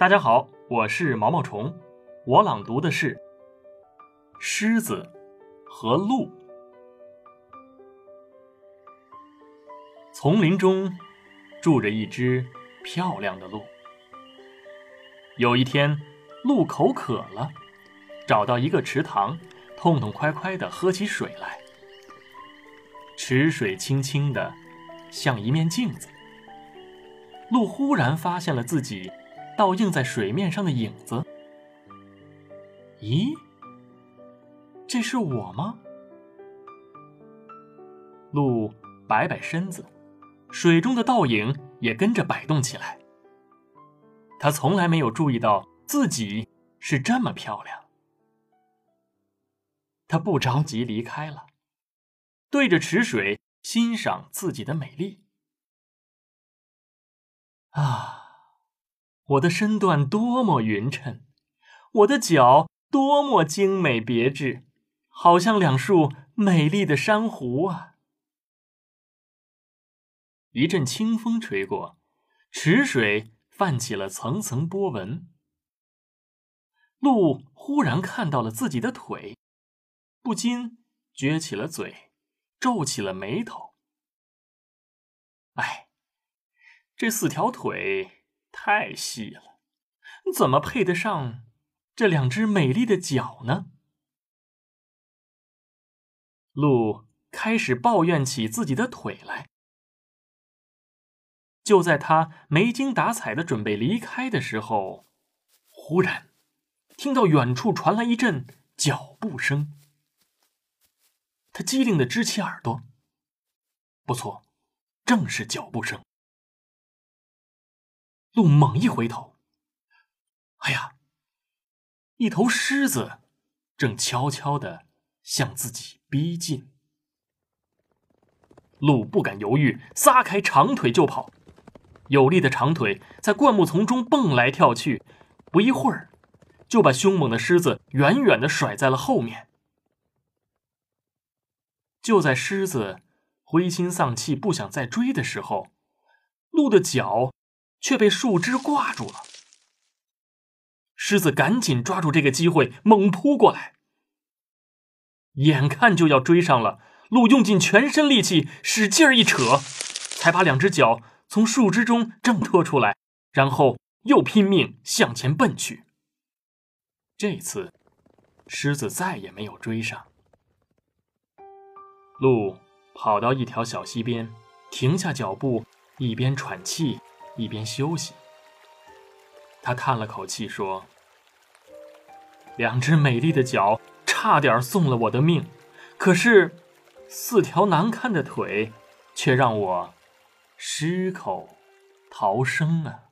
大家好，我是毛毛虫，我朗读的是《狮子和鹿》。丛林中住着一只漂亮的鹿。有一天，鹿口渴了，找到一个池塘，痛痛快快的喝起水来。池水清清的，像一面镜子。鹿忽然发现了自己。倒映在水面上的影子，咦，这是我吗？鹿摆摆身子，水中的倒影也跟着摆动起来。他从来没有注意到自己是这么漂亮。他不着急离开了，对着池水欣赏自己的美丽。啊！我的身段多么匀称，我的脚多么精美别致，好像两束美丽的珊瑚啊！一阵清风吹过，池水泛起了层层波纹。鹿忽然看到了自己的腿，不禁撅起了嘴，皱起了眉头。哎，这四条腿。太细了，怎么配得上这两只美丽的脚呢？鹿开始抱怨起自己的腿来。就在他没精打采的准备离开的时候，忽然听到远处传来一阵脚步声。他机灵的支起耳朵，不错，正是脚步声。鹿猛一回头，哎呀！一头狮子正悄悄的向自己逼近。鹿不敢犹豫，撒开长腿就跑。有力的长腿在灌木丛中蹦来跳去，不一会儿，就把凶猛的狮子远远的甩在了后面。就在狮子灰心丧气、不想再追的时候，鹿的脚。却被树枝挂住了。狮子赶紧抓住这个机会，猛扑过来。眼看就要追上了，鹿用尽全身力气，使劲儿一扯，才把两只脚从树枝中挣脱出来，然后又拼命向前奔去。这次，狮子再也没有追上。鹿跑到一条小溪边，停下脚步，一边喘气。一边休息，他叹了口气说：“两只美丽的脚差点送了我的命，可是四条难看的腿却让我失口逃生啊！”